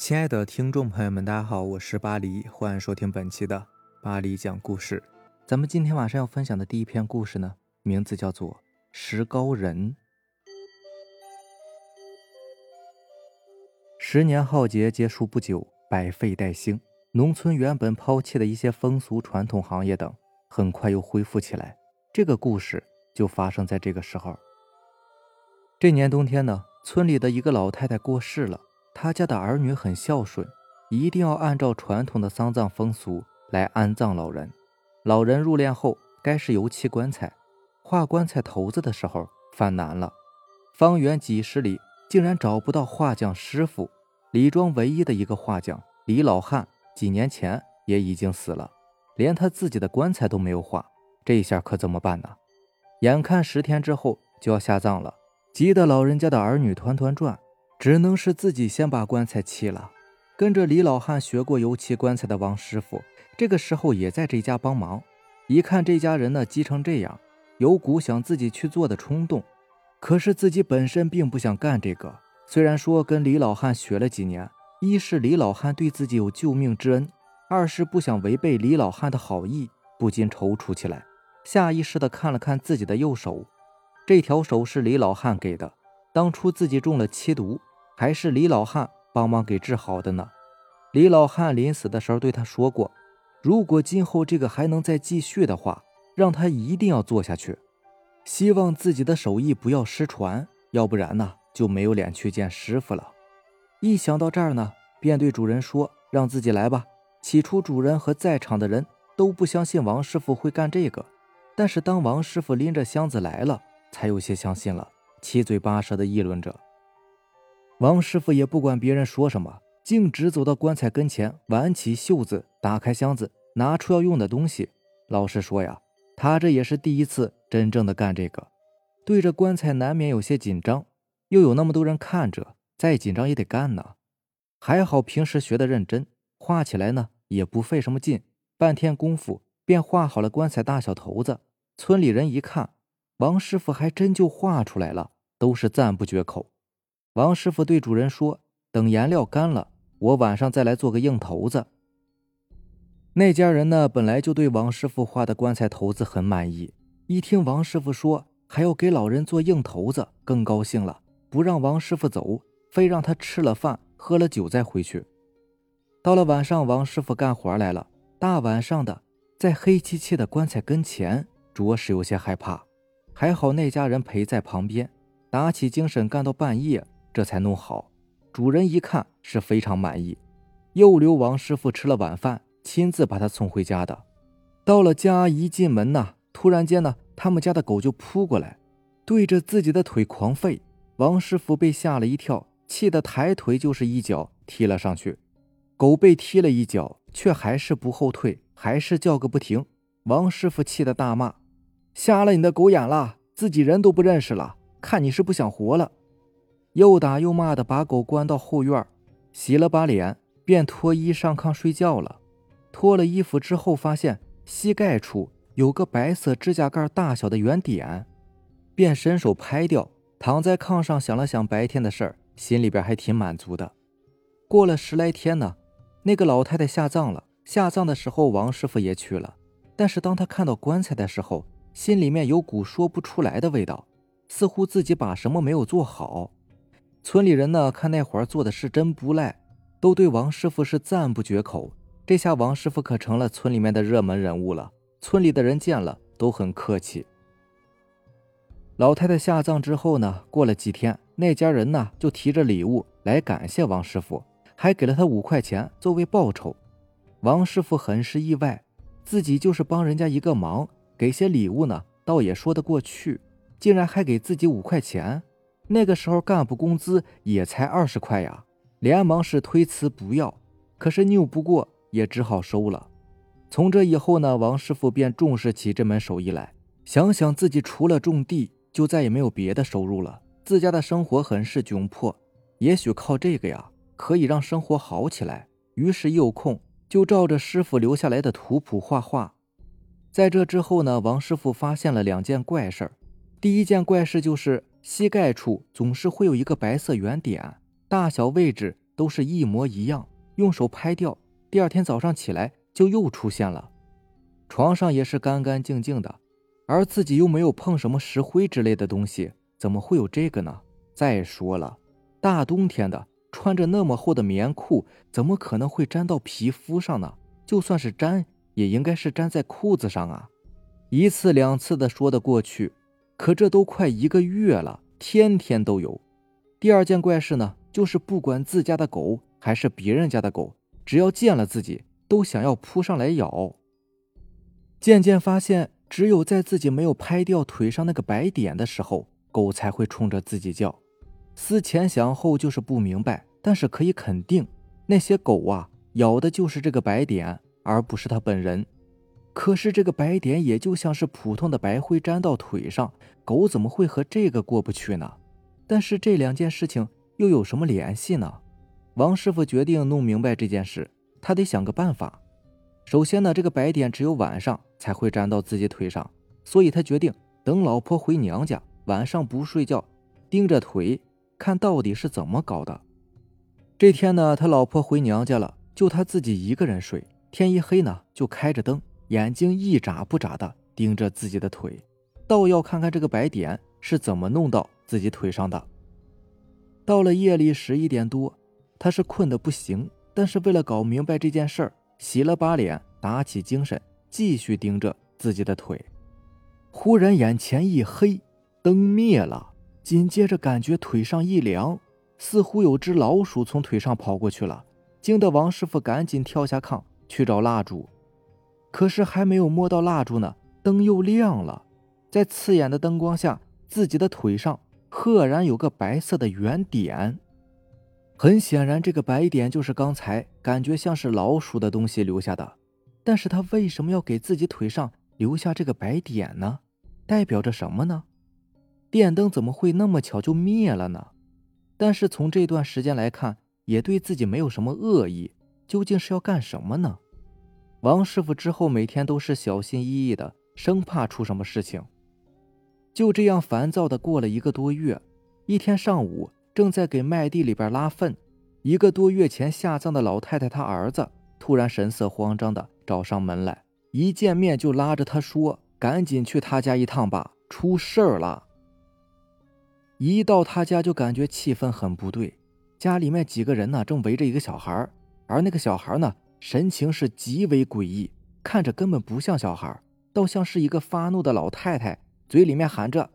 亲爱的听众朋友们，大家好，我是巴黎，欢迎收听本期的巴黎讲故事。咱们今天晚上要分享的第一篇故事呢，名字叫做《石膏人》。十年浩劫结束不久，百废待兴，农村原本抛弃的一些风俗传统行业等，很快又恢复起来。这个故事就发生在这个时候。这年冬天呢，村里的一个老太太过世了。他家的儿女很孝顺，一定要按照传统的丧葬风俗来安葬老人。老人入殓后，该是油漆棺材，画棺材头子的时候犯难了。方圆几十里竟然找不到画匠师傅。李庄唯一的一个画匠李老汉，几年前也已经死了，连他自己的棺材都没有画。这下可怎么办呢？眼看十天之后就要下葬了，急得老人家的儿女团团转。只能是自己先把棺材砌了。跟着李老汉学过油漆棺材的王师傅，这个时候也在这家帮忙。一看这家人呢急成这样，有股想自己去做的冲动。可是自己本身并不想干这个。虽然说跟李老汉学了几年，一是李老汉对自己有救命之恩，二是不想违背李老汉的好意，不禁踌躇起来。下意识地看了看自己的右手，这条手是李老汉给的。当初自己中了七毒。还是李老汉帮忙给治好的呢。李老汉临死的时候对他说过，如果今后这个还能再继续的话，让他一定要做下去，希望自己的手艺不要失传，要不然呢就没有脸去见师傅了。一想到这儿呢，便对主人说：“让自己来吧。”起初主人和在场的人都不相信王师傅会干这个，但是当王师傅拎着箱子来了，才有些相信了，七嘴八舌的议论着。王师傅也不管别人说什么，径直走到棺材跟前，挽起袖子，打开箱子，拿出要用的东西。老实说呀，他这也是第一次真正的干这个，对着棺材难免有些紧张，又有那么多人看着，再紧张也得干呢。还好平时学的认真，画起来呢也不费什么劲，半天功夫便画好了棺材大小头子。村里人一看，王师傅还真就画出来了，都是赞不绝口。王师傅对主人说：“等颜料干了，我晚上再来做个硬头子。”那家人呢，本来就对王师傅画的棺材头子很满意，一听王师傅说还要给老人做硬头子，更高兴了，不让王师傅走，非让他吃了饭、喝了酒再回去。到了晚上，王师傅干活来了，大晚上的，在黑漆漆的棺材跟前，着实有些害怕。还好那家人陪在旁边，打起精神干到半夜。这才弄好，主人一看是非常满意，又留王师傅吃了晚饭，亲自把他送回家的。到了家一进门呐，突然间呢，他们家的狗就扑过来，对着自己的腿狂吠。王师傅被吓了一跳，气得抬腿就是一脚踢了上去。狗被踢了一脚，却还是不后退，还是叫个不停。王师傅气得大骂：“瞎了你的狗眼了，自己人都不认识了，看你是不想活了。”又打又骂的把狗关到后院，洗了把脸，便脱衣上炕睡觉了。脱了衣服之后，发现膝盖处有个白色指甲盖大小的圆点，便伸手拍掉。躺在炕上想了想白天的事儿，心里边还挺满足的。过了十来天呢，那个老太太下葬了。下葬的时候，王师傅也去了。但是当他看到棺材的时候，心里面有股说不出来的味道，似乎自己把什么没有做好。村里人呢，看那会儿做的是真不赖，都对王师傅是赞不绝口。这下王师傅可成了村里面的热门人物了，村里的人见了都很客气。老太太下葬之后呢，过了几天，那家人呢就提着礼物来感谢王师傅，还给了他五块钱作为报酬。王师傅很是意外，自己就是帮人家一个忙，给些礼物呢，倒也说得过去，竟然还给自己五块钱。那个时候干部工资也才二十块呀，连忙是推辞不要，可是拗不过，也只好收了。从这以后呢，王师傅便重视起这门手艺来。想想自己除了种地，就再也没有别的收入了，自家的生活很是窘迫。也许靠这个呀，可以让生活好起来。于是，一有空就照着师傅留下来的图谱画画。在这之后呢，王师傅发现了两件怪事。第一件怪事就是。膝盖处总是会有一个白色圆点，大小位置都是一模一样，用手拍掉，第二天早上起来就又出现了。床上也是干干净净的，而自己又没有碰什么石灰之类的东西，怎么会有这个呢？再说了，大冬天的，穿着那么厚的棉裤，怎么可能会粘到皮肤上呢？就算是粘，也应该是粘在裤子上啊。一次两次的说得过去，可这都快一个月了，天天都有。第二件怪事呢，就是不管自家的狗还是别人家的狗，只要见了自己，都想要扑上来咬。渐渐发现，只有在自己没有拍掉腿上那个白点的时候，狗才会冲着自己叫。思前想后，就是不明白，但是可以肯定，那些狗啊，咬的就是这个白点，而不是它本人。可是这个白点也就像是普通的白灰粘到腿上，狗怎么会和这个过不去呢？但是这两件事情又有什么联系呢？王师傅决定弄明白这件事，他得想个办法。首先呢，这个白点只有晚上才会粘到自己腿上，所以他决定等老婆回娘家，晚上不睡觉，盯着腿看到底是怎么搞的。这天呢，他老婆回娘家了，就他自己一个人睡。天一黑呢，就开着灯，眼睛一眨不眨的盯着自己的腿，倒要看看这个白点是怎么弄到。自己腿上的。到了夜里十一点多，他是困得不行，但是为了搞明白这件事儿，洗了把脸，打起精神，继续盯着自己的腿。忽然眼前一黑，灯灭了，紧接着感觉腿上一凉，似乎有只老鼠从腿上跑过去了，惊得王师傅赶紧跳下炕去找蜡烛。可是还没有摸到蜡烛呢，灯又亮了，在刺眼的灯光下，自己的腿上。赫然有个白色的圆点，很显然，这个白点就是刚才感觉像是老鼠的东西留下的。但是他为什么要给自己腿上留下这个白点呢？代表着什么呢？电灯怎么会那么巧就灭了呢？但是从这段时间来看，也对自己没有什么恶意。究竟是要干什么呢？王师傅之后每天都是小心翼翼的，生怕出什么事情。就这样烦躁的过了一个多月。一天上午，正在给麦地里边拉粪，一个多月前下葬的老太太她儿子突然神色慌张的找上门来，一见面就拉着他说：“赶紧去他家一趟吧，出事儿了。”一到他家就感觉气氛很不对，家里面几个人呢正围着一个小孩，而那个小孩呢神情是极为诡异，看着根本不像小孩，倒像是一个发怒的老太太。嘴里面喊着：“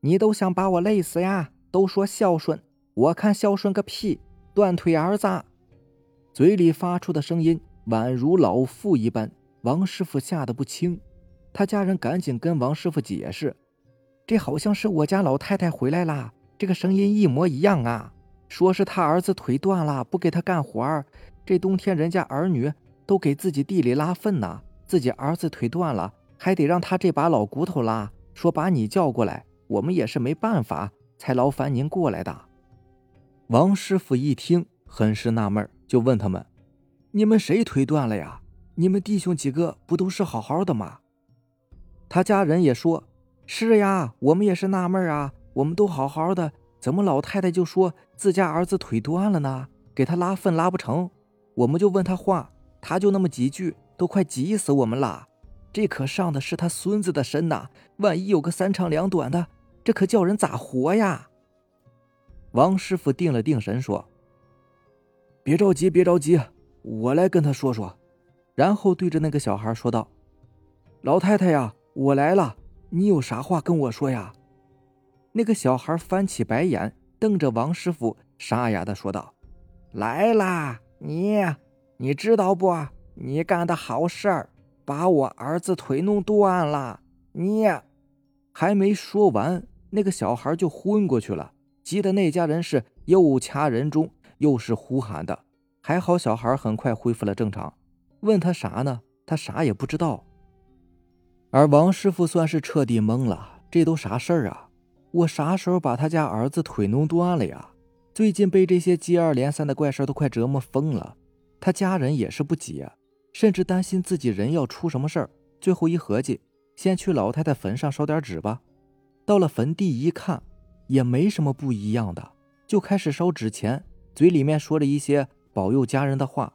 你都想把我累死呀？都说孝顺，我看孝顺个屁！断腿儿子！”嘴里发出的声音宛如老妇一般。王师傅吓得不轻，他家人赶紧跟王师傅解释：“这好像是我家老太太回来啦，这个声音一模一样啊！说是他儿子腿断了，不给他干活儿。这冬天人家儿女都给自己地里拉粪呢，自己儿子腿断了。”还得让他这把老骨头拉，说把你叫过来，我们也是没办法，才劳烦您过来的。王师傅一听，很是纳闷，就问他们：“你们谁腿断了呀？你们弟兄几个不都是好好的吗？”他家人也说：“是呀，我们也是纳闷啊，我们都好好的，怎么老太太就说自家儿子腿断了呢？给他拉粪拉不成？我们就问他话，他就那么几句，都快急死我们了。”这可上的是他孙子的身呐！万一有个三长两短的，这可叫人咋活呀？王师傅定了定神说：“别着急，别着急，我来跟他说说。”然后对着那个小孩说道：“老太太呀，我来了，你有啥话跟我说呀？”那个小孩翻起白眼，瞪着王师傅，沙哑的说道：“来啦，你你知道不？你干的好事儿。”把我儿子腿弄断了，你还没说完，那个小孩就昏过去了，急得那家人是又掐人中，又是呼喊的。还好小孩很快恢复了正常，问他啥呢？他啥也不知道。而王师傅算是彻底懵了，这都啥事儿啊？我啥时候把他家儿子腿弄断了呀？最近被这些接二连三的怪事都快折磨疯了，他家人也是不解。甚至担心自己人要出什么事儿，最后一合计，先去老太太坟上烧点纸吧。到了坟地一看，也没什么不一样的，就开始烧纸钱。嘴里面说着一些保佑家人的话，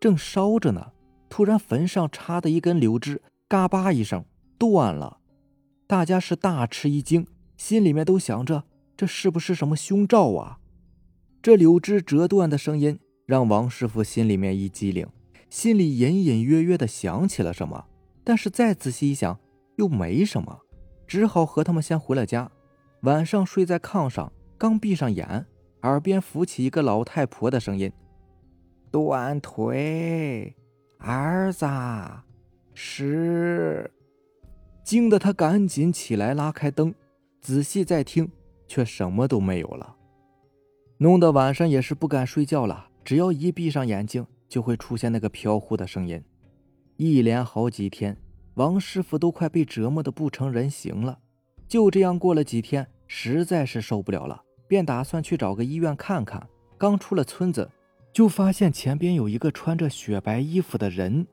正烧着呢。突然，坟上插的一根柳枝，嘎巴一声断了。大家是大吃一惊，心里面都想着这是不是什么凶兆啊？这柳枝折断的声音让王师傅心里面一激灵，心里隐隐约约的想起了什么，但是再仔细一想又没什么，只好和他们先回了家。晚上睡在炕上，刚闭上眼，耳边浮起一个老太婆的声音：“断腿，儿子，是。”惊得他赶紧起来，拉开灯，仔细再听，却什么都没有了，弄得晚上也是不敢睡觉了。只要一闭上眼睛，就会出现那个飘忽的声音。一连好几天，王师傅都快被折磨得不成人形了。就这样过了几天，实在是受不了了，便打算去找个医院看看。刚出了村子，就发现前边有一个穿着雪白衣服的人，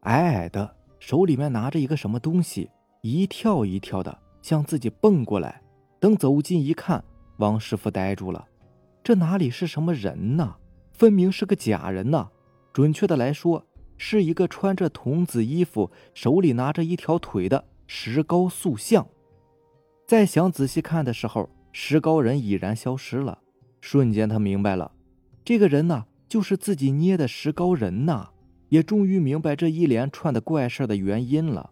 矮矮的，手里面拿着一个什么东西。一跳一跳的向自己蹦过来，等走近一看，王师傅呆住了，这哪里是什么人呢？分明是个假人呐！准确的来说，是一个穿着童子衣服、手里拿着一条腿的石膏塑像。再想仔细看的时候，石膏人已然消失了。瞬间，他明白了，这个人呢，就是自己捏的石膏人呐！也终于明白这一连串的怪事的原因了。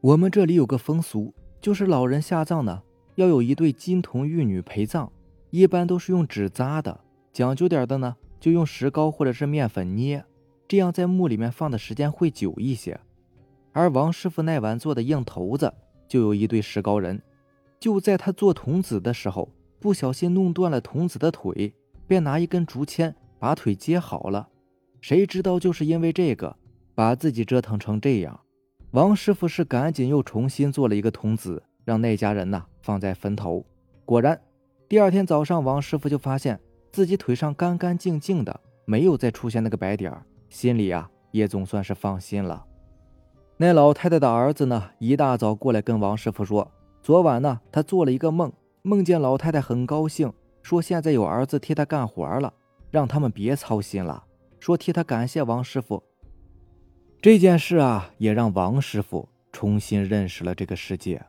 我们这里有个风俗，就是老人下葬呢，要有一对金童玉女陪葬，一般都是用纸扎的，讲究点的呢，就用石膏或者是面粉捏，这样在墓里面放的时间会久一些。而王师傅那晚做的硬头子，就有一对石膏人，就在他做童子的时候，不小心弄断了童子的腿，便拿一根竹签把腿接好了，谁知道就是因为这个，把自己折腾成这样。王师傅是赶紧又重新做了一个童子，让那家人呐放在坟头。果然，第二天早上，王师傅就发现自己腿上干干净净的，没有再出现那个白点心里啊也总算是放心了。那老太太的儿子呢，一大早过来跟王师傅说，昨晚呢他做了一个梦，梦见老太太很高兴，说现在有儿子替他干活了，让他们别操心了，说替他感谢王师傅。这件事啊，也让王师傅重新认识了这个世界。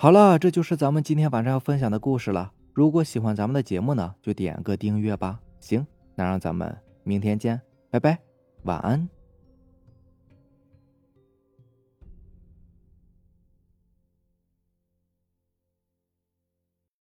好了，这就是咱们今天晚上要分享的故事了。如果喜欢咱们的节目呢，就点个订阅吧。行，那让咱们明天见，拜拜，晚安。